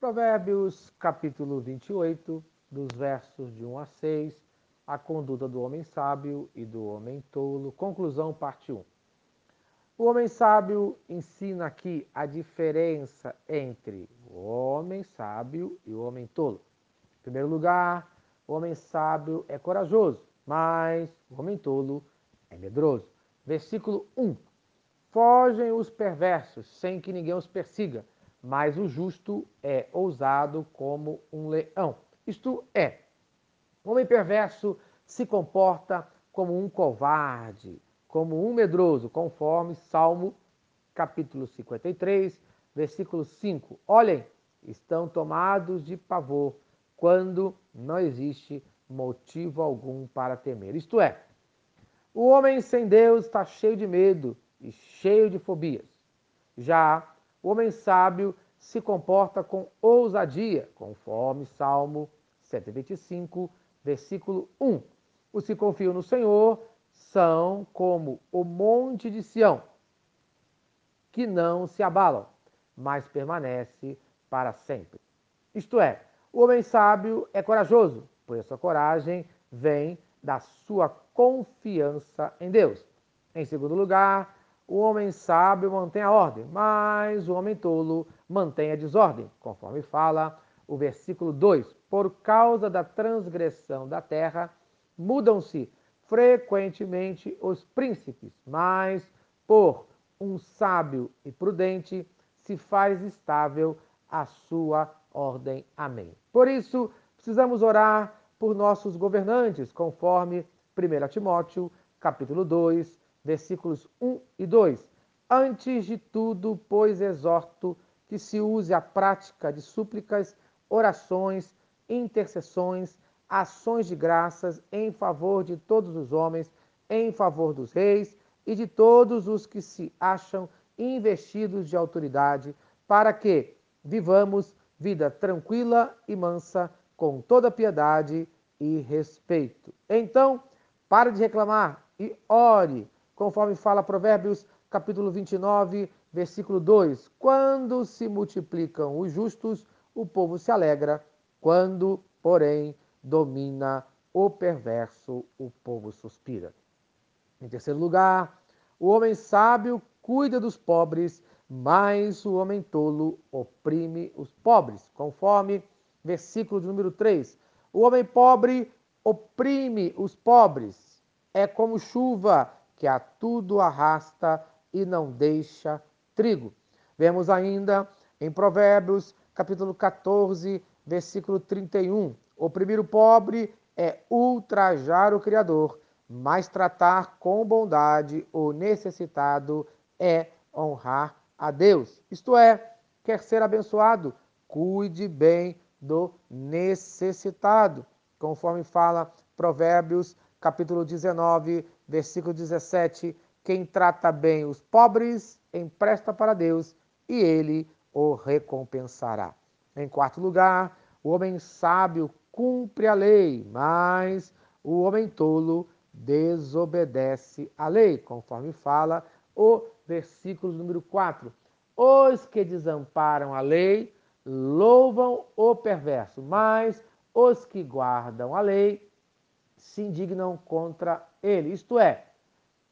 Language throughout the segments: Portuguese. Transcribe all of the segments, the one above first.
Provérbios capítulo 28, dos versos de 1 a 6, a conduta do homem sábio e do homem tolo. Conclusão, parte 1. O homem sábio ensina aqui a diferença entre o homem sábio e o homem tolo. Em primeiro lugar, o homem sábio é corajoso, mas o homem tolo é medroso. Versículo 1. Fogem os perversos sem que ninguém os persiga mas o justo é ousado como um leão. Isto é, o homem perverso se comporta como um covarde, como um medroso, conforme Salmo capítulo 53, versículo 5. Olhem, estão tomados de pavor quando não existe motivo algum para temer. Isto é, o homem sem Deus está cheio de medo e cheio de fobias. Já o homem sábio se comporta com ousadia, conforme Salmo 125, versículo 1. Os que confiam no Senhor são como o monte de Sião, que não se abalam, mas permanece para sempre. Isto é, o homem sábio é corajoso, pois a sua coragem vem da sua confiança em Deus. Em segundo lugar, o homem sábio mantém a ordem, mas o homem tolo mantém a desordem, conforme fala o versículo 2. Por causa da transgressão da terra, mudam-se frequentemente os príncipes, mas por um sábio e prudente se faz estável a sua ordem. Amém. Por isso, precisamos orar por nossos governantes, conforme 1 Timóteo, capítulo 2, versículos 1 e 2. Antes de tudo, pois, exorto que se use a prática de súplicas, orações, intercessões, ações de graças em favor de todos os homens, em favor dos reis e de todos os que se acham investidos de autoridade, para que vivamos vida tranquila e mansa, com toda piedade e respeito. Então, pare de reclamar e ore conforme fala Provérbios capítulo 29, versículo 2: Quando se multiplicam os justos, o povo se alegra, quando, porém, domina o perverso, o povo suspira. Em terceiro lugar, o homem sábio cuida dos pobres, mas o homem tolo oprime os pobres, conforme versículo de número 3. O homem pobre oprime os pobres, é como chuva que a tudo arrasta e não deixa trigo. Vemos ainda em Provérbios, capítulo 14, versículo 31. Oprimir o pobre é ultrajar o Criador, mas tratar com bondade o necessitado é honrar a Deus. Isto é, quer ser abençoado, cuide bem do necessitado, conforme fala Provérbios, capítulo 19, versículo 17: Quem trata bem os pobres empresta para Deus e ele o recompensará. Em quarto lugar, o homem sábio cumpre a lei, mas o homem tolo desobedece a lei, conforme fala o versículo número 4. Os que desamparam a lei louvam o perverso, mas os que guardam a lei se indignam contra ele. Isto é,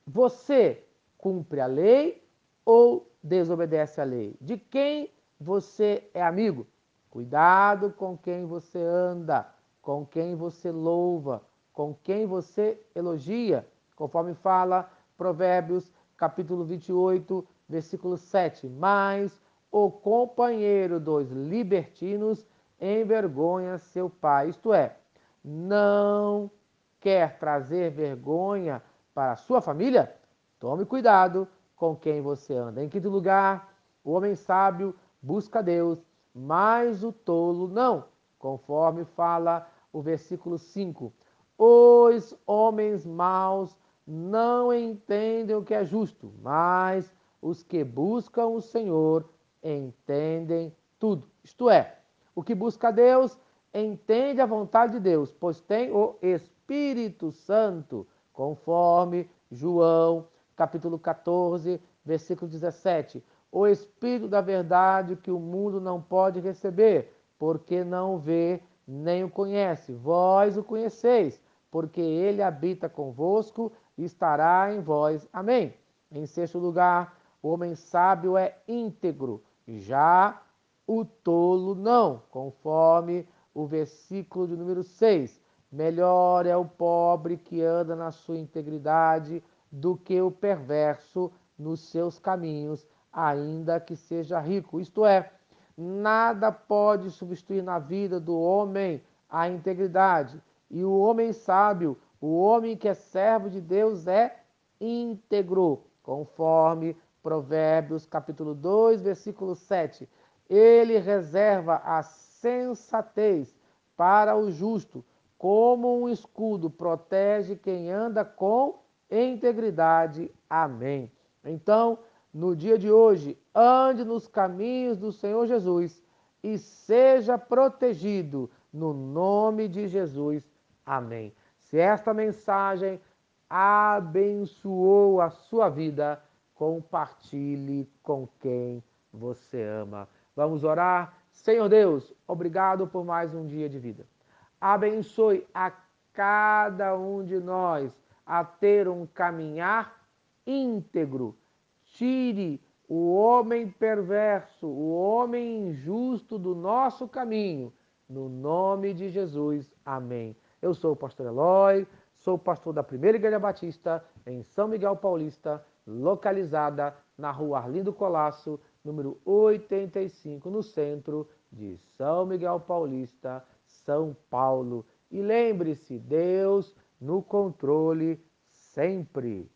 você cumpre a lei ou desobedece a lei? De quem você é amigo? Cuidado com quem você anda, com quem você louva, com quem você elogia, conforme fala Provérbios capítulo 28, versículo 7. Mas o companheiro dos libertinos envergonha seu pai. Isto é, não quer trazer vergonha para a sua família, tome cuidado com quem você anda. Em quinto lugar, o homem sábio busca Deus, mas o tolo não, conforme fala o versículo 5. Os homens maus não entendem o que é justo, mas os que buscam o Senhor entendem tudo. Isto é, o que busca Deus entende a vontade de Deus, pois tem o Espírito Espírito Santo, conforme João, capítulo 14, versículo 17. O Espírito da verdade que o mundo não pode receber, porque não vê nem o conhece. Vós o conheceis, porque ele habita convosco e estará em vós. Amém. Em sexto lugar, o homem sábio é íntegro, já o tolo não, conforme o versículo de número 6. Melhor é o pobre que anda na sua integridade do que o perverso nos seus caminhos, ainda que seja rico. Isto é, nada pode substituir na vida do homem a integridade. E o homem sábio, o homem que é servo de Deus, é íntegro, conforme Provérbios capítulo 2, versículo 7. Ele reserva a sensatez para o justo, como um escudo protege quem anda com integridade. Amém. Então, no dia de hoje, ande nos caminhos do Senhor Jesus e seja protegido no nome de Jesus. Amém. Se esta mensagem abençoou a sua vida, compartilhe com quem você ama. Vamos orar? Senhor Deus, obrigado por mais um dia de vida. Abençoe a cada um de nós a ter um caminhar íntegro. Tire o homem perverso, o homem injusto do nosso caminho. No nome de Jesus. Amém. Eu sou o pastor Eloy, sou pastor da Primeira Igreja Batista em São Miguel Paulista, localizada na rua Arlindo Colasso, número 85, no centro de São Miguel Paulista, São Paulo. E lembre-se, Deus no controle sempre.